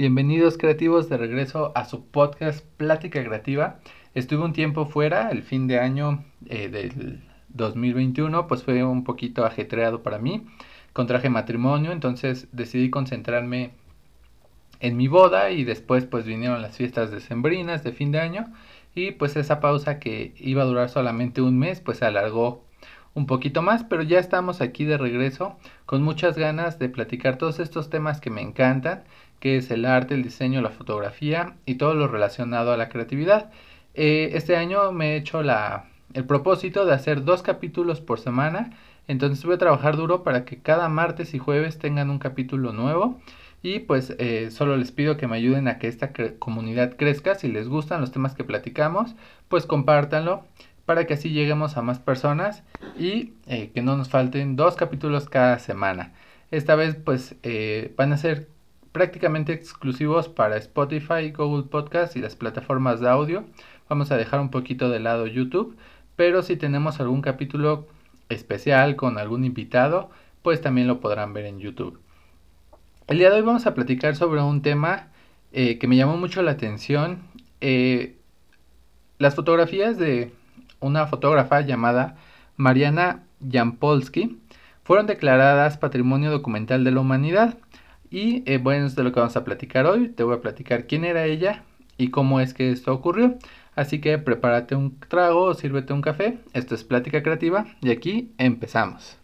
Bienvenidos creativos de regreso a su podcast Plática Creativa. Estuve un tiempo fuera, el fin de año eh, del 2021, pues fue un poquito ajetreado para mí. Contraje matrimonio, entonces decidí concentrarme en mi boda y después pues vinieron las fiestas decembrinas de fin de año y pues esa pausa que iba a durar solamente un mes pues se alargó un poquito más, pero ya estamos aquí de regreso con muchas ganas de platicar todos estos temas que me encantan, que es el arte, el diseño, la fotografía y todo lo relacionado a la creatividad. Eh, este año me he hecho la, el propósito de hacer dos capítulos por semana, entonces voy a trabajar duro para que cada martes y jueves tengan un capítulo nuevo. Y pues eh, solo les pido que me ayuden a que esta comunidad crezca. Si les gustan los temas que platicamos, pues compártanlo para que así lleguemos a más personas y eh, que no nos falten dos capítulos cada semana. Esta vez pues van a ser prácticamente exclusivos para Spotify, Google Podcast y las plataformas de audio. Vamos a dejar un poquito de lado YouTube, pero si tenemos algún capítulo especial con algún invitado, pues también lo podrán ver en YouTube. El día de hoy vamos a platicar sobre un tema eh, que me llamó mucho la atención. las fotografías de una fotógrafa llamada Mariana Jampolsky, fueron declaradas Patrimonio Documental de la Humanidad. Y eh, bueno, es de lo que vamos a platicar hoy. Te voy a platicar quién era ella y cómo es que esto ocurrió. Así que prepárate un trago o sírvete un café. Esto es Plática Creativa y aquí empezamos.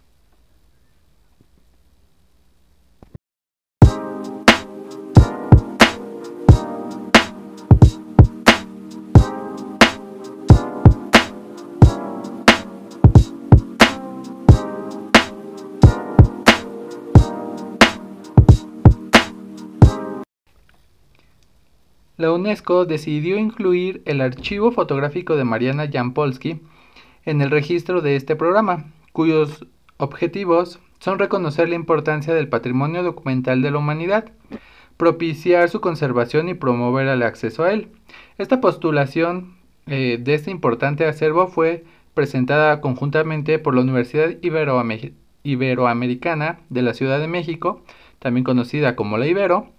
La UNESCO decidió incluir el archivo fotográfico de Mariana Jampolsky en el registro de este programa, cuyos objetivos son reconocer la importancia del patrimonio documental de la humanidad, propiciar su conservación y promover el acceso a él. Esta postulación eh, de este importante acervo fue presentada conjuntamente por la Universidad Iberoamericana de la Ciudad de México, también conocida como la Ibero,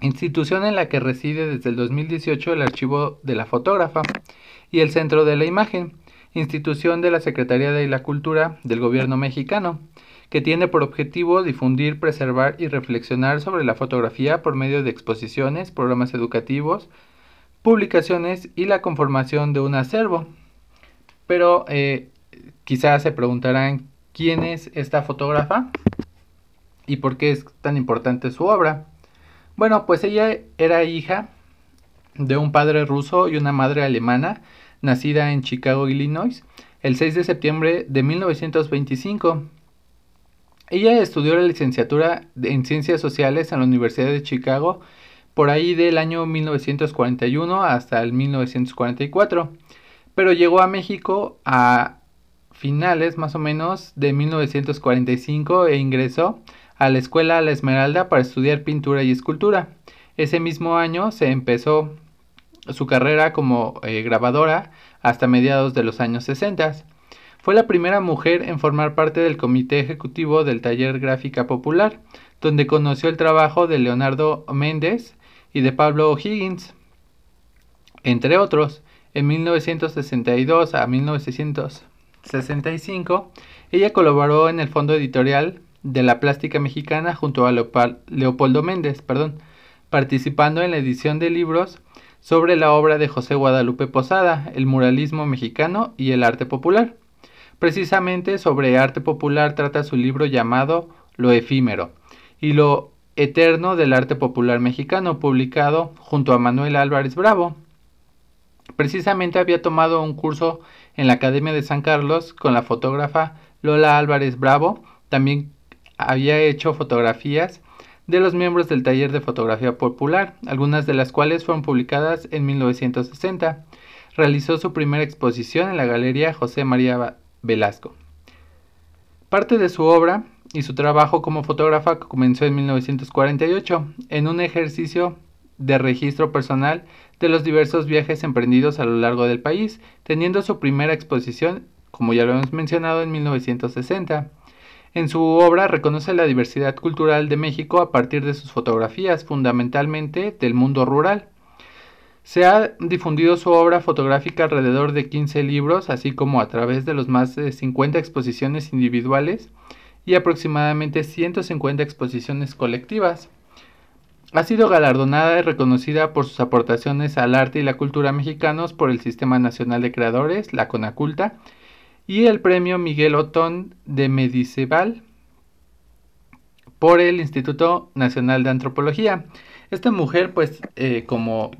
institución en la que reside desde el 2018 el Archivo de la Fotógrafa y el Centro de la Imagen, institución de la Secretaría de la Cultura del Gobierno mexicano, que tiene por objetivo difundir, preservar y reflexionar sobre la fotografía por medio de exposiciones, programas educativos, publicaciones y la conformación de un acervo. Pero eh, quizás se preguntarán quién es esta fotógrafa y por qué es tan importante su obra. Bueno, pues ella era hija de un padre ruso y una madre alemana, nacida en Chicago, Illinois, el 6 de septiembre de 1925. Ella estudió la licenciatura en Ciencias Sociales en la Universidad de Chicago por ahí del año 1941 hasta el 1944, pero llegó a México a finales más o menos de 1945 e ingresó a la Escuela La Esmeralda para estudiar pintura y escultura. Ese mismo año se empezó su carrera como eh, grabadora hasta mediados de los años 60. Fue la primera mujer en formar parte del comité ejecutivo del Taller Gráfica Popular, donde conoció el trabajo de Leonardo Méndez y de Pablo O'Higgins, entre otros. En 1962 a 1965, ella colaboró en el fondo editorial de la plástica mexicana junto a Leopoldo Méndez, perdón, participando en la edición de libros sobre la obra de José Guadalupe Posada, el muralismo mexicano y el arte popular. Precisamente sobre arte popular trata su libro llamado Lo efímero y lo eterno del arte popular mexicano, publicado junto a Manuel Álvarez Bravo. Precisamente había tomado un curso en la Academia de San Carlos con la fotógrafa Lola Álvarez Bravo, también había hecho fotografías de los miembros del taller de fotografía popular, algunas de las cuales fueron publicadas en 1960. Realizó su primera exposición en la Galería José María Velasco. Parte de su obra y su trabajo como fotógrafa comenzó en 1948, en un ejercicio de registro personal de los diversos viajes emprendidos a lo largo del país, teniendo su primera exposición, como ya lo hemos mencionado, en 1960. En su obra reconoce la diversidad cultural de México a partir de sus fotografías, fundamentalmente del mundo rural. Se ha difundido su obra fotográfica alrededor de 15 libros, así como a través de los más de 50 exposiciones individuales y aproximadamente 150 exposiciones colectivas. Ha sido galardonada y reconocida por sus aportaciones al arte y la cultura mexicanos por el Sistema Nacional de Creadores, la CONACULTA, y el Premio Miguel Otón de Mediceval por el Instituto Nacional de Antropología. Esta mujer, pues, eh, como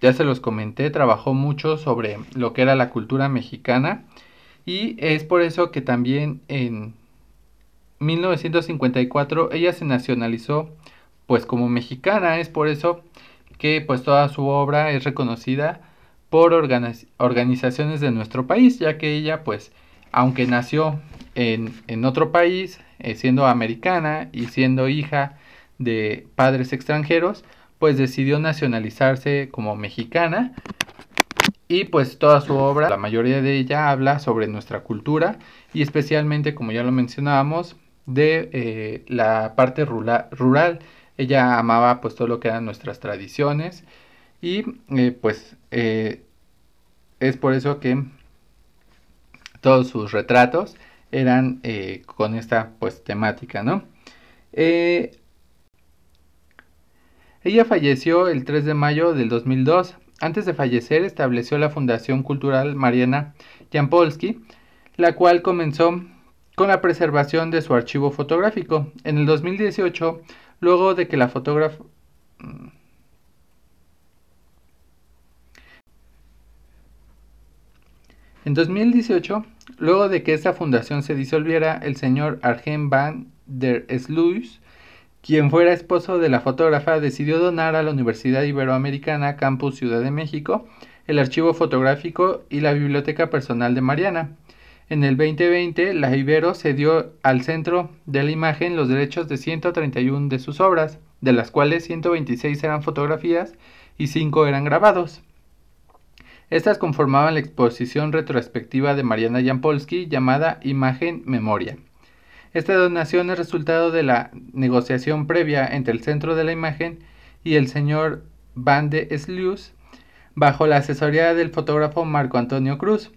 ya se los comenté, trabajó mucho sobre lo que era la cultura mexicana y es por eso que también en 1954 ella se nacionalizó pues como mexicana, es por eso que pues toda su obra es reconocida por organizaciones de nuestro país, ya que ella pues aunque nació en, otro país, eh, siendo americana y siendo hija de padres extranjeros, pues decidió nacionalizarse como mexicana. Y pues toda su obra, la mayoría de ella habla sobre nuestra cultura y especialmente, como ya lo mencionábamos, de eh, la parte rural, Ella amaba pues todo lo que eran nuestras tradiciones y eh, pues es por eso que todos sus retratos eran eh, con esta pues temática, ¿no? Eh, ella falleció el 3 de mayo del 2002. Antes de fallecer estableció la Fundación Cultural Mariana Jampolsky, la cual comenzó con la preservación de su archivo fotográfico. En el 2018, luego de que la fotógrafa En 2018, luego de que esta fundación se disolviera, el señor Argen van der Sluis, quien fuera esposo de la fotógrafa, decidió donar a la Universidad Iberoamericana Campus Ciudad de México el archivo fotográfico y la biblioteca personal de Mariana. En el 2020, la Ibero cedió al Centro de la Imagen los derechos de 131 de sus obras, de las cuales 126 eran fotografías y 5 eran grabados. Estas conformaban la exposición retrospectiva de Mariana Jampolsky llamada Imagen Memoria. Esta donación es resultado de la negociación previa entre el Centro de la Imagen y el señor Van de Sluis bajo la asesoría del fotógrafo Marco Antonio Cruz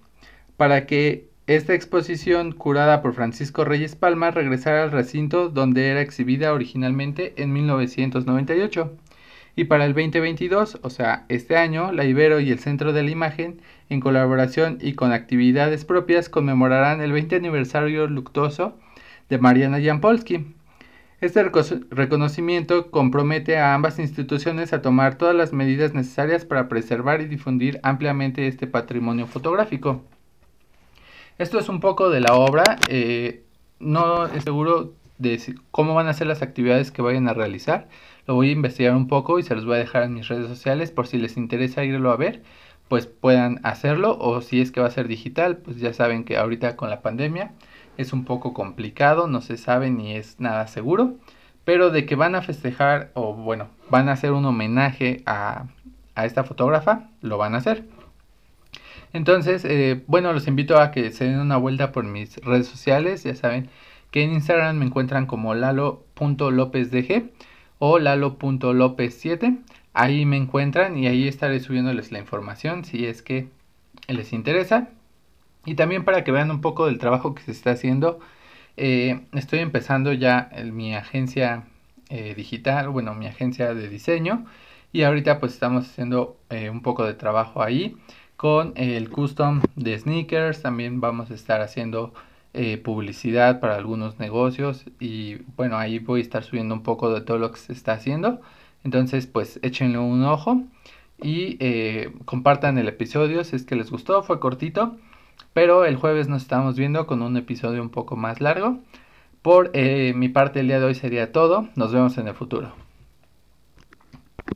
para que esta exposición curada por Francisco Reyes Palma regresara al recinto donde era exhibida originalmente en 1998. Y para el 2022, o sea, este año, la Ibero y el Centro de la Imagen, en colaboración y con actividades propias, conmemorarán el 20 aniversario luctuoso de Mariana Jampolsky. Este reconocimiento compromete a ambas instituciones a tomar todas las medidas necesarias para preservar y difundir ampliamente este patrimonio fotográfico. Esto es un poco de la obra. Eh, no es seguro de cómo van a ser las actividades que vayan a realizar. Lo voy a investigar un poco y se los voy a dejar en mis redes sociales por si les interesa irlo a ver, pues puedan hacerlo o si es que va a ser digital, pues ya saben que ahorita con la pandemia es un poco complicado, no se sabe ni es nada seguro, pero de que van a festejar o bueno, van a hacer un homenaje a, esta fotógrafa, lo van a hacer. Entonces, eh, bueno, los invito a que se den una vuelta por mis redes sociales, ya saben que en Instagram me encuentran como lalo.lopezdg o lalo.lopez7. Ahí me encuentran y ahí estaré subiéndoles la información si es que les interesa. Y también para que vean un poco del trabajo que se está haciendo, eh, estoy empezando ya mi agencia eh, digital, bueno, mi agencia de diseño. Y ahorita pues estamos haciendo eh, un poco de trabajo ahí con el custom de sneakers. También vamos a estar haciendo eh, publicidad para algunos negocios y bueno, ahí voy a estar subiendo un poco de todo lo que se está haciendo. Entonces, pues échenle un ojo y eh, compartan el episodio si es que les gustó, fue cortito, pero el jueves nos estamos viendo con un episodio un poco más largo. Por eh, mi parte el día de hoy sería todo, nos vemos en el futuro.